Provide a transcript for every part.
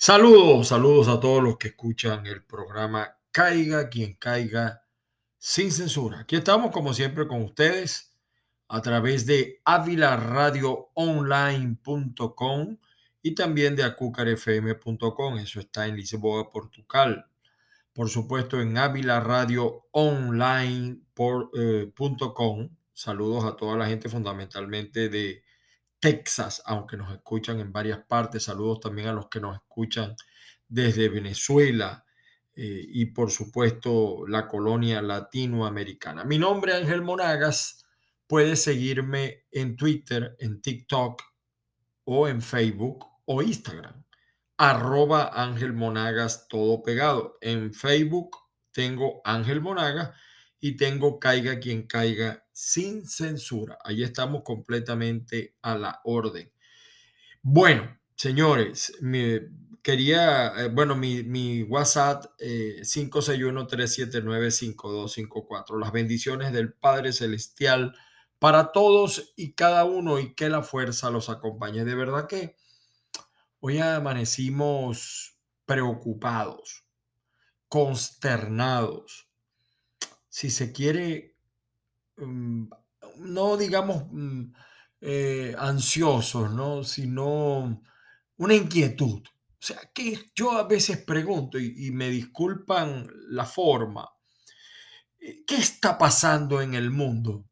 Saludos, saludos a todos los que escuchan el programa Caiga quien caiga sin censura. Aquí estamos como siempre con ustedes a través de avilaradioonline.com y también de acucarfm.com. Eso está en Lisboa, Portugal. Por supuesto en avilaradioonline.com. Eh, saludos a toda la gente fundamentalmente de Texas, aunque nos escuchan en varias partes. Saludos también a los que nos escuchan desde Venezuela eh, y por supuesto la colonia latinoamericana. Mi nombre es Ángel Monagas. Puedes seguirme en Twitter, en TikTok o en Facebook o Instagram. Arroba Ángel Monagas todo pegado. En Facebook tengo Ángel Monagas y tengo Caiga quien caiga sin censura. Ahí estamos completamente a la orden. Bueno, señores, quería, eh, bueno, mi, mi WhatsApp eh, 561-379-5254. Las bendiciones del Padre Celestial para todos y cada uno y que la fuerza los acompañe. De verdad que hoy amanecimos preocupados, consternados, si se quiere, mm, no digamos mm, eh, ansiosos, ¿no? sino una inquietud. O sea, que yo a veces pregunto, y, me disculpan la forma, eh, ¿qué está pasando en el mundo?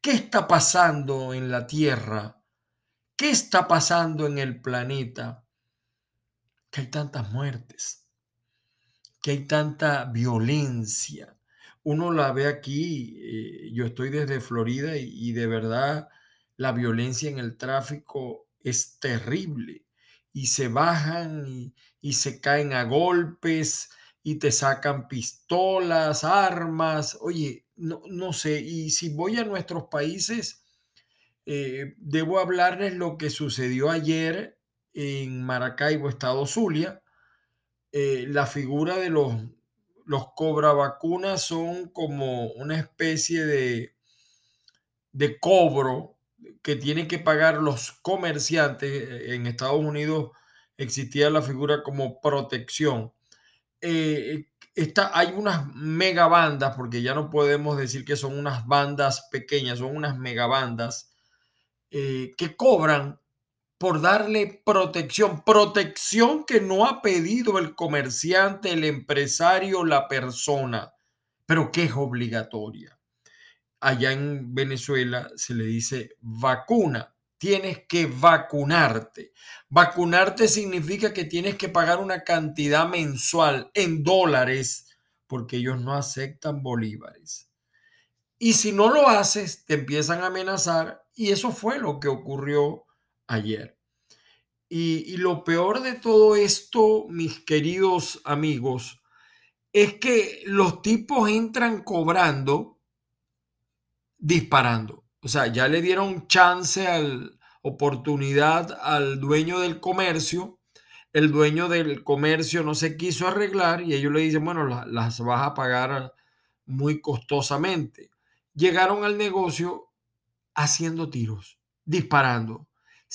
¿Qué está pasando en la Tierra? ¿Qué está pasando en el planeta? Que hay tantas muertes, que hay tanta violencia, uno la ve aquí, eh, yo estoy desde Florida y, de verdad la violencia en el tráfico es terrible y se bajan y, se caen a golpes y te sacan pistolas, armas, oye, no, no sé, y si voy a nuestros países, eh, debo hablarles lo que sucedió ayer en Maracaibo, Estado Zulia, eh, la figura de los los cobra vacunas son como una especie de, de cobro que tienen que pagar los comerciantes. En Estados Unidos existía la figura como protección. Eh, hay unas megabandas, porque ya no podemos decir que son unas bandas pequeñas, son unas megabandas eh, que cobran por darle protección, protección que no ha pedido el comerciante, el empresario, la persona, pero que es obligatoria. Allá en Venezuela se le dice vacuna, tienes que vacunarte. Vacunarte significa que tienes que pagar una cantidad mensual en dólares porque ellos no aceptan bolívares. Y si no lo haces, te empiezan a amenazar y eso fue lo que ocurrió ayer. Y, lo peor de todo esto, mis queridos amigos, es que los tipos entran cobrando, disparando. O sea, ya le dieron chance, al, oportunidad al dueño del comercio. El dueño del comercio no se quiso arreglar y ellos le dicen, bueno, las vas a pagar muy costosamente. Llegaron al negocio haciendo tiros, disparando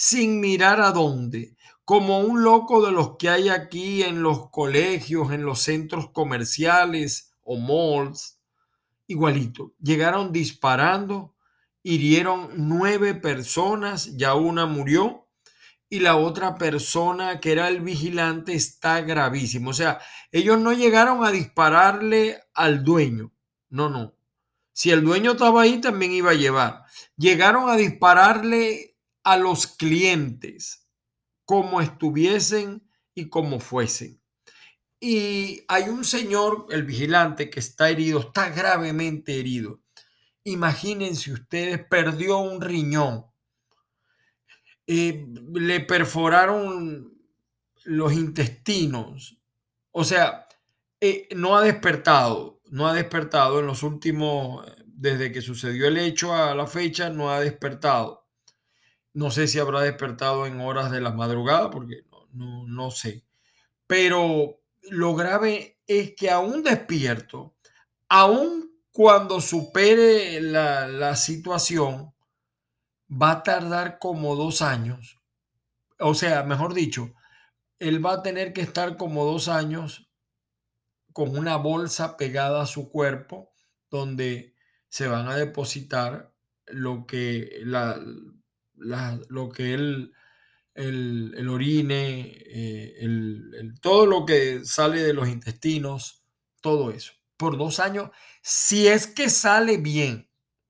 sin mirar a dónde, como un loco de los que hay aquí en los colegios, en los centros comerciales o malls, igualito. Llegaron disparando, hirieron nueve personas, ya una murió y la otra persona que era el vigilante está gravísimo. O sea, ellos no llegaron a dispararle al dueño. No, no. Si el dueño estaba ahí, también iba a llevar. Llegaron a dispararle a los clientes como estuviesen y como fuesen. Y hay un señor, el vigilante, que está herido, está gravemente herido. Imagínense ustedes, perdió un riñón. Eh, le perforaron los intestinos. O sea, eh, no ha despertado, no ha despertado en los últimos, desde que sucedió el hecho a la fecha, no ha despertado. No sé si habrá despertado en horas de la madrugada, porque no, no, sé. Pero lo grave es que aún despierto, aún cuando supere la, la situación, va a tardar como dos años. O sea, mejor dicho, él va a tener que estar como dos años con una bolsa pegada a su cuerpo donde se van a depositar lo que, la, lo que él, el, el orine, eh, el, todo lo que sale de los intestinos, todo eso, por dos años, si es que sale bien,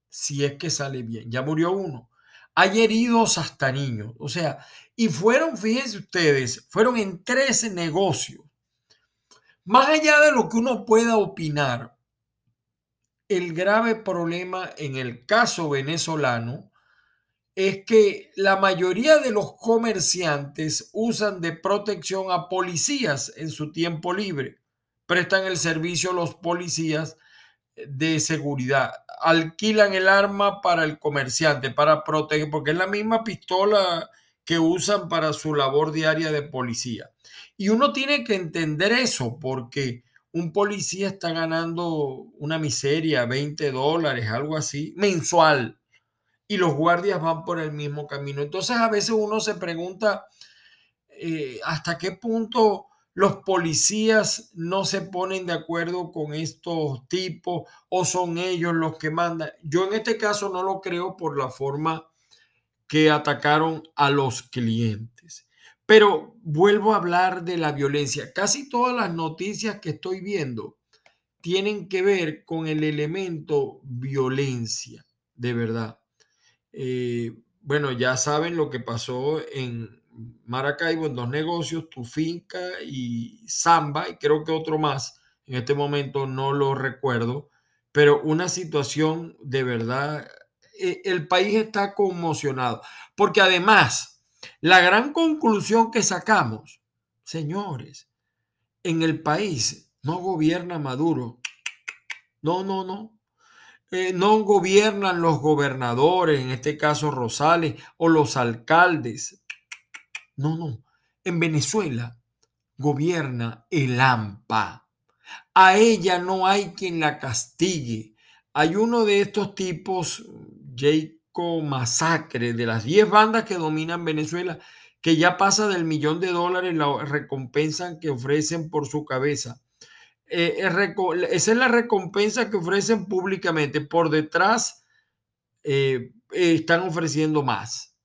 si es que sale bien, ya murió uno. Hay heridos hasta niños, o sea, y fueron, fíjense ustedes, fueron en 13 negocios. Más allá de lo que uno pueda opinar, el grave problema en el caso venezolano es que la mayoría de los comerciantes usan de protección a policías en su tiempo libre. Prestan el servicio a los policías de seguridad. Alquilan el arma para el comerciante, para proteger, porque es la misma pistola que usan para su labor diaria de policía. Y uno tiene que entender eso, porque un policía está ganando una miseria, 20 dólares, algo así, mensual, y los guardias van por el mismo camino. Entonces a veces uno se pregunta eh, hasta qué punto los policías no se ponen de acuerdo con estos tipos o son ellos los que mandan. Yo en este caso no lo creo por la forma que atacaron a los clientes. Pero vuelvo a hablar de la violencia. Casi todas las noticias que estoy viendo tienen que ver con el elemento violencia, de verdad. Eh, bueno, ya saben lo que pasó en Maracaibo, en dos negocios, Tu Finca y Samba, y creo que otro más. En este momento no lo recuerdo, pero una situación de verdad eh, el país está conmocionado. Porque además, la gran conclusión que sacamos, señores, en el país no gobierna Maduro. No, no, no. Eh, no gobiernan los gobernadores, en este caso Rosales, o los alcaldes. No, no. En Venezuela gobierna el AMPA. A ella no hay quien la castigue. Hay uno de estos tipos, Jacob Masacre, de las 10 bandas que dominan Venezuela, que ya pasa del millón de dólares la recompensa que ofrecen por su cabeza. Eh, esa es la recompensa que ofrecen públicamente. Por detrás eh, están ofreciendo más.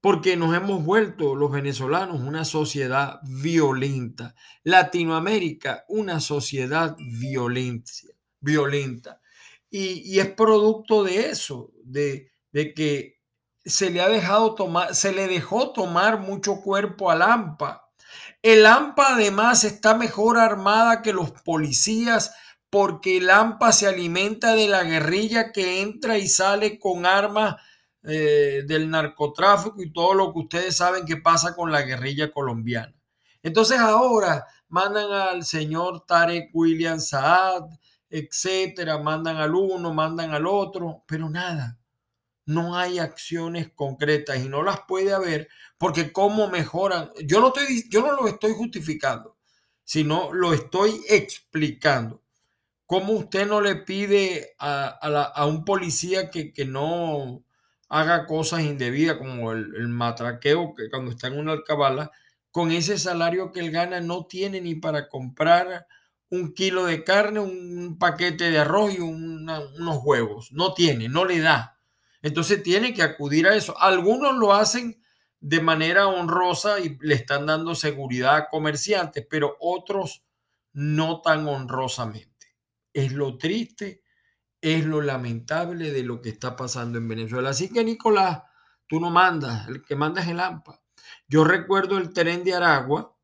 Porque nos hemos vuelto los venezolanos una sociedad violenta. Latinoamérica, una sociedad violencia, violenta. Y, es producto de eso, de, que se le ha dejado tomar, se le dejó tomar mucho cuerpo al AMPA. El AMPA además está mejor armada que los policías porque el AMPA se alimenta de la guerrilla que entra y sale con armas eh, del narcotráfico y todo lo que ustedes saben que pasa con la guerrilla colombiana. Entonces ahora mandan al señor Tarek William Saad, etcétera, mandan al uno, mandan al otro, pero nada, no hay acciones concretas y no las puede haber porque cómo mejoran, yo no, estoy, yo no lo estoy justificando, sino lo estoy explicando. ¿Cómo usted no le pide a, un policía que, no haga cosas indebidas como el, el, matraqueo que cuando está en una alcabala, con ese salario que él gana no tiene ni para comprar un kilo de carne, un paquete de arroz y unos huevos. No tiene, no le da. Entonces tiene que acudir a eso. Algunos lo hacen de manera honrosa y le están dando seguridad a comerciantes, pero otros no tan honrosamente. Es lo triste, es lo lamentable de lo que está pasando en Venezuela. Así que Nicolás, tú no mandas, el que manda es el AMPA. Yo recuerdo el tren de Aragua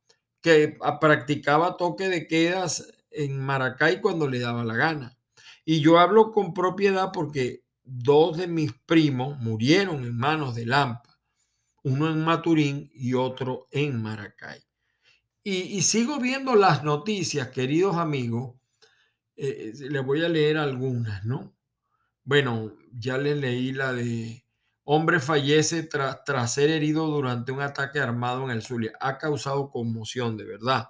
que practicaba toque de quedas en Maracay cuando le daba la gana. Y yo hablo con propiedad porque dos de mis primos murieron en manos de Lampa, uno en Maturín y otro en Maracay. Y, sigo viendo las noticias, queridos amigos. Eh, eh, les voy a leer algunas, ¿no? Bueno, ya les leí la de hombre fallece tras, ser herido durante un ataque armado en el Zulia. Ha causado conmoción, de verdad.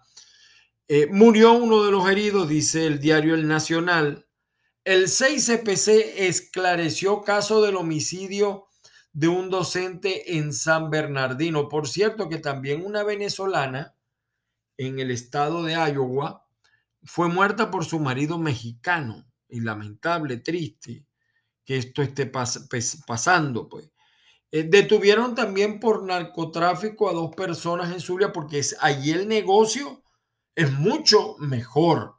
Eh, murió uno de los heridos, dice el diario El Nacional. El 6CPC esclareció caso del homicidio de un docente en San Bernardino. Por cierto, que también una venezolana en el estado de Iowa, fue muerta por su marido mexicano. Y lamentable, triste que esto esté pasando, pues. Eh, detuvieron también por narcotráfico a dos personas en Zulia porque allí el negocio es mucho mejor.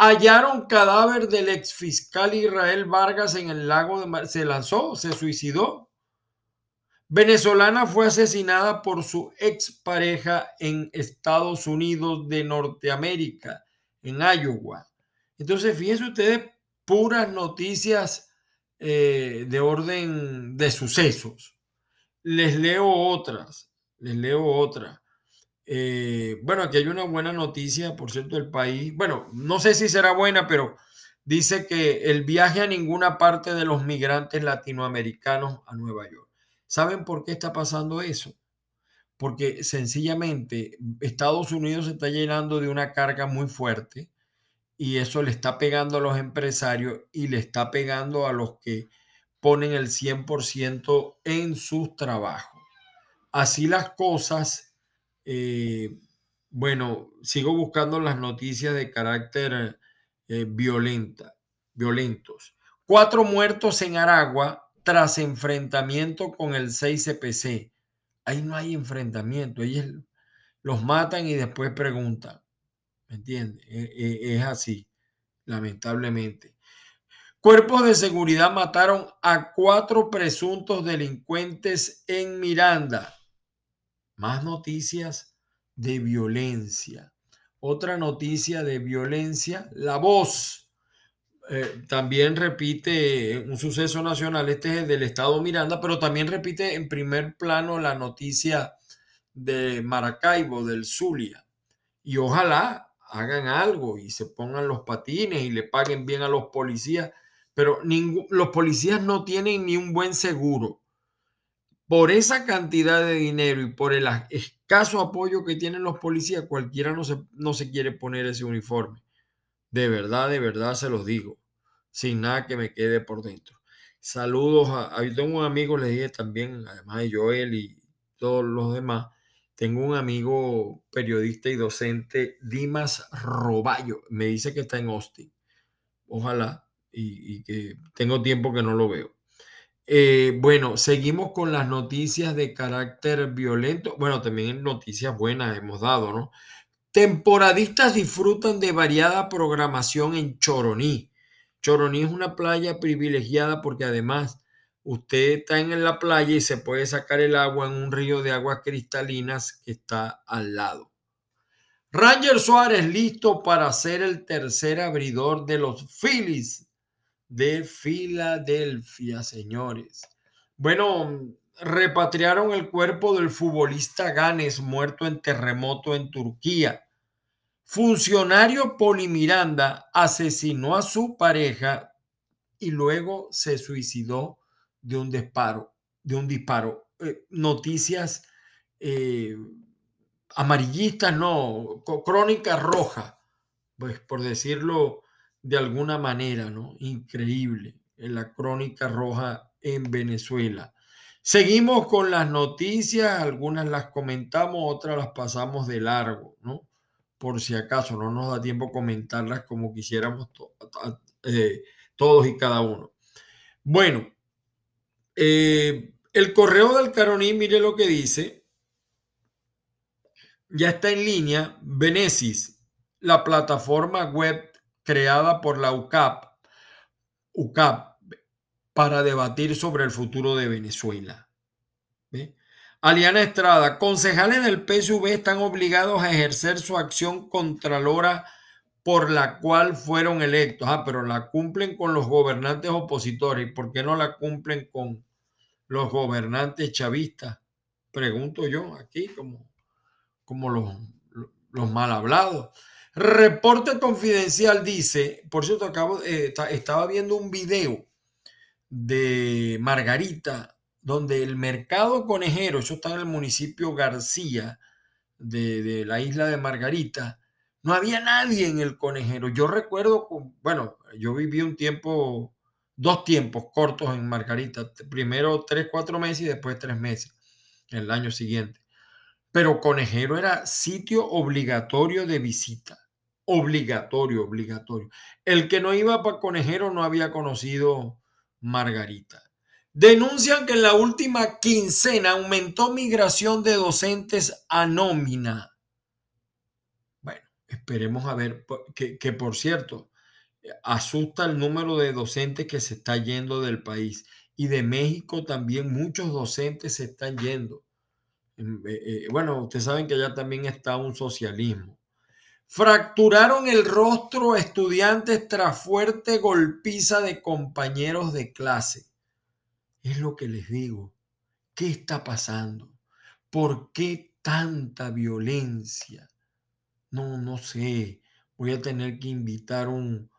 Hallaron cadáver del ex fiscal Israel Vargas en el lago de Mar se lanzó, se suicidó. Venezolana fue asesinada por su expareja en Estados Unidos de Norteamérica, en Iowa. Entonces, fíjense ustedes, puras noticias eh, de orden de sucesos. Les leo otras, les leo otra. Eh, bueno, aquí hay una buena noticia, por cierto, del país. Bueno, no sé si será buena, pero dice que el viaje a ninguna parte de los migrantes latinoamericanos a Nueva York. ¿Saben por qué está pasando eso? Porque sencillamente Estados Unidos se está llenando de una carga muy fuerte y eso le está pegando a los empresarios y le está pegando a los que ponen el 100% en sus trabajos. Así las cosas eh, bueno, sigo buscando las noticias de carácter eh, violenta, violentos. Cuatro muertos en Aragua tras enfrentamiento con el 6CPC. Ahí no hay enfrentamiento, ellos los matan y después preguntan. ¿Me entiendes? E, e, es así, lamentablemente. Cuerpos de seguridad mataron a cuatro presuntos delincuentes en Miranda. Más noticias de violencia. Otra noticia de violencia, La Voz. Eh, también repite un suceso nacional, este es del estado Miranda, pero también repite en primer plano la noticia de Maracaibo, del Zulia. Y ojalá hagan algo y se pongan los patines y le paguen bien a los policías, pero los policías no tienen ni un buen seguro por esa cantidad de dinero y por el escaso apoyo que tienen los policías, cualquiera no se, no se quiere poner ese uniforme. De verdad, de verdad se los digo, sin nada que me quede por dentro. Saludos a, yo tengo un amigo, les dije también, además de Joel y todos los demás, tengo un amigo periodista y docente, Dimas Roballo, me dice que está en Austin. Ojalá, y que tengo tiempo que no lo veo. Eh, bueno, seguimos con las noticias de carácter violento. Bueno, también noticias buenas hemos dado, ¿no? Temporadistas disfrutan de variada programación en Choroní. Choroní es una playa privilegiada porque además usted está en la playa y se puede sacar el agua en un río de aguas cristalinas que está al lado. Ranger Suárez listo para ser el tercer abridor de los Phillies de Filadelfia, señores. Bueno, repatriaron el cuerpo del futbolista Ganes muerto en terremoto en Turquía. Funcionario Polimiranda asesinó a su pareja y luego se suicidó de un disparo. De un disparo. Eh, noticias eh, amarillistas, no, crónica roja, pues por decirlo de alguna manera, ¿no? Increíble en la crónica roja en Venezuela. Seguimos con las noticias, algunas las comentamos, otras las pasamos de largo, ¿no? Por si acaso no nos da tiempo comentarlas como quisiéramos eh, todos y cada uno. Bueno, eh, el correo del Caroní, mire lo que dice. Ya está en línea, Venesis, la plataforma web creada por la UCAP, UCAP para debatir sobre el futuro de Venezuela. Aliana Estrada, concejales del PSV están obligados a ejercer su acción contralora por la cual fueron electos. Ah, pero la cumplen con los gobernantes opositores. ¿Por qué no la cumplen con los gobernantes chavistas? Pregunto yo aquí, como, como los, los mal hablados. Reporte confidencial dice, por cierto, acabo, eh, estaba viendo un video de Margarita, donde el mercado conejero, eso está en el municipio García de, la isla de Margarita, no había nadie en el conejero. Yo recuerdo, bueno, yo viví un tiempo, dos tiempos cortos en Margarita, primero tres, cuatro meses y después tres meses, el año siguiente. pero Conejero era sitio obligatorio de visita. Obligatorio, obligatorio. El que no iba para Conejero no había conocido Margarita. Denuncian que en la última quincena aumentó migración de docentes a nómina. Bueno, esperemos a ver, que, que por cierto, asusta el número de docentes que se está yendo del país. Y de México también muchos docentes se están yendo. Eh, eh, bueno, ustedes saben que allá también está un socialismo. Fracturaron el rostro estudiantes tras fuerte golpiza de compañeros de clase. Es lo que les digo. ¿Qué está pasando? ¿Por qué tanta violencia? No, no sé. Voy a tener que invitar un,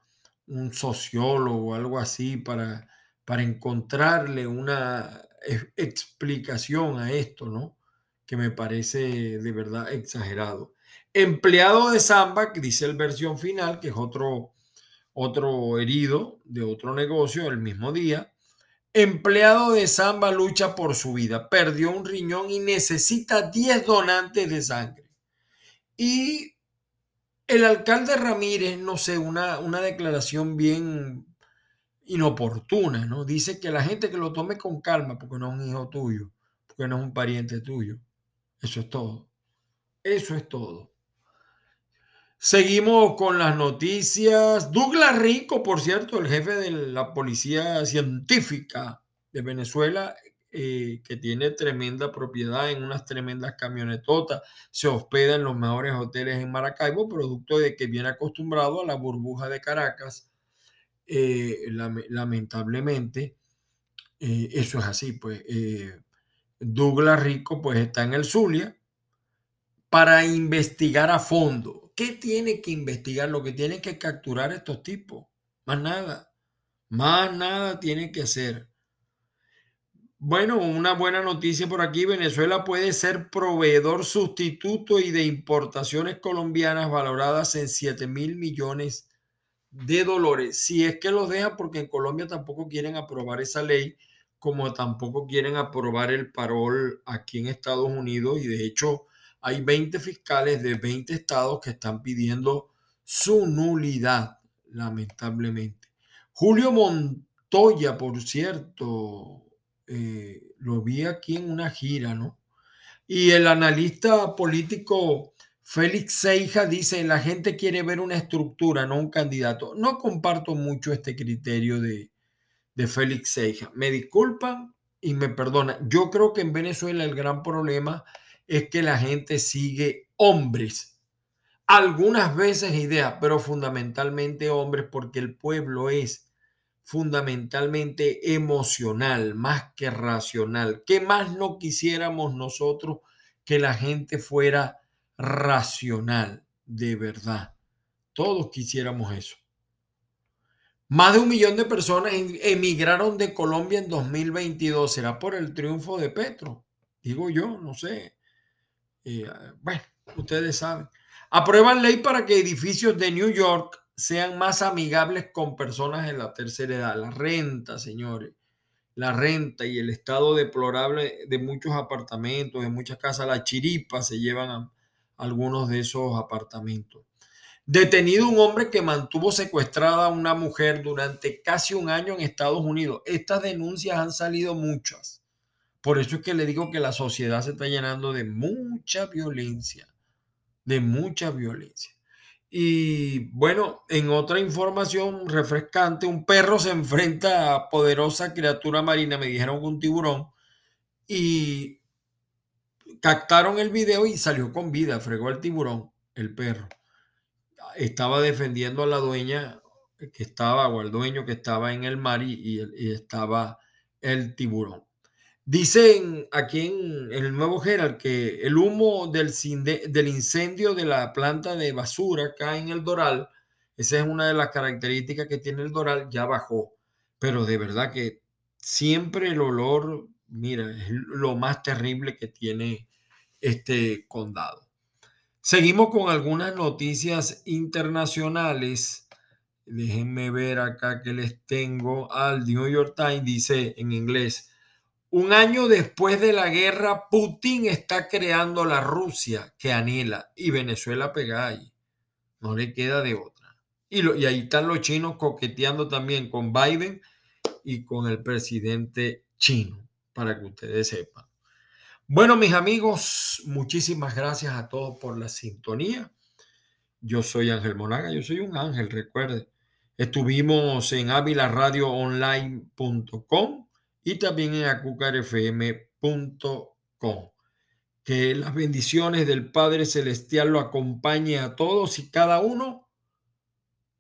un sociólogo o algo así para, para encontrarle una explicación a esto, ¿no? Que me parece de verdad exagerado. Empleado de Samba, que dice el versión final, que es otro, otro herido de otro negocio el mismo día. Empleado de Samba lucha por su vida, perdió un riñón y necesita 10 donantes de sangre. Y el alcalde Ramírez, no sé, una, una declaración bien inoportuna, ¿no? Dice que la gente que lo tome con calma porque no es un hijo tuyo, porque no es un pariente tuyo. Eso es todo. Eso es todo. Seguimos con las noticias. Douglas Rico, por cierto, el jefe de la policía científica de Venezuela, eh, que tiene tremenda propiedad en unas tremendas camionetotas, se hospeda en los mejores hoteles en Maracaibo, producto de que viene acostumbrado a la burbuja de Caracas. Eh, lamentablemente, eh, eso es así, pues Douglas Rico pues está en el Zulia para investigar a fondo. ¿Qué tiene que investigar? Lo que tiene que capturar estos tipos. Más nada. Más nada tiene que hacer. Bueno, una buena noticia por aquí. Venezuela puede ser proveedor sustituto y de importaciones colombianas valoradas en 7 mil millones de dólares. Si es que los dejan, porque en Colombia tampoco quieren aprobar esa ley, como tampoco quieren aprobar el parol aquí en Estados Unidos. Y de hecho, hay 20 fiscales de 20 estados que están pidiendo su nulidad, lamentablemente. Julio Montoya, por cierto, eh, lo vi aquí en una gira, ¿no? Y el analista político Félix Seija dice, la gente quiere ver una estructura, no un candidato. No comparto mucho este criterio de, de Félix Seija. Me disculpan y me perdonan. Yo creo que en Venezuela el gran problema es que la gente sigue hombres. Algunas veces ideas, pero fundamentalmente hombres, porque el pueblo es fundamentalmente emocional, más que racional. ¿Qué más no quisiéramos nosotros que la gente fuera racional, de verdad? Todos quisiéramos eso. Más de un millón de personas emigraron de Colombia en 2022. ¿Será por el triunfo de Petro? Digo yo, no sé. Eh, bueno, ustedes saben. Aprueban ley para que edificios de New York sean más amigables con personas en la tercera edad. La renta, señores, la renta y el estado deplorable de muchos apartamentos, de muchas casas, la chiripa se llevan a algunos de esos apartamentos. Detenido un hombre que mantuvo secuestrada a una mujer durante casi un año en Estados Unidos. Estas denuncias han salido muchas. Por eso es que le digo que la sociedad se está llenando de mucha violencia, de mucha violencia. Y bueno, en otra información refrescante, un perro se enfrenta a poderosa criatura marina, me dijeron un tiburón, y captaron el video y salió con vida, fregó al tiburón, el perro. Estaba defendiendo a la dueña que estaba, o al dueño que estaba en el mar y, y estaba el tiburón. Dicen aquí en, el nuevo Gerald que el humo del, del incendio de la planta de basura acá en el Doral, esa es una de las características que tiene el Doral, ya bajó. Pero de verdad que siempre el olor, mira, es lo más terrible que tiene este condado. Seguimos con algunas noticias internacionales. Déjenme ver acá que les tengo al New York Times, dice en inglés. Un año después de la guerra, Putin está creando la Rusia que anhela y Venezuela pega ahí. No le queda de otra. Y, ahí están los chinos coqueteando también con Biden y con el presidente chino, para que ustedes sepan. Bueno, mis amigos, muchísimas gracias a todos por la sintonía. Yo soy Ángel Monaga, yo soy un ángel, recuerde. Estuvimos en avilaradioonline.com y también en acucarfm.com. Que las bendiciones del Padre Celestial lo acompañe a todos y cada uno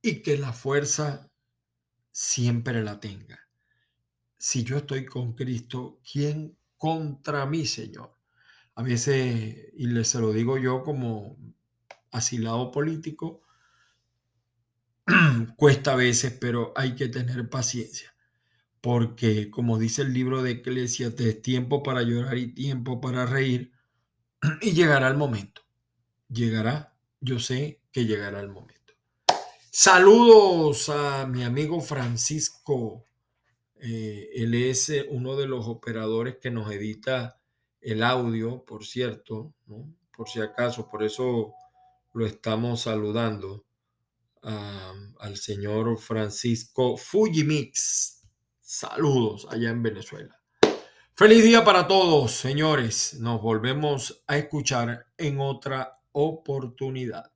y que la fuerza siempre la tenga. Si yo estoy con Cristo, ¿quién contra mí, Señor? A veces, y les se lo digo yo como asilado político, cuesta a veces, pero hay que tener paciencia. Porque, como dice el libro de Eclesiastes, es tiempo para llorar y tiempo para reír. Y llegará el momento. Llegará, yo sé que llegará el momento. Saludos a mi amigo Francisco. Eh, él es eh, uno de los operadores que nos edita el audio, por cierto, por si acaso, por eso lo estamos saludando al señor Francisco Fujimix. Saludos allá en Venezuela. Feliz día para todos, señores. Nos volvemos a escuchar en otra oportunidad.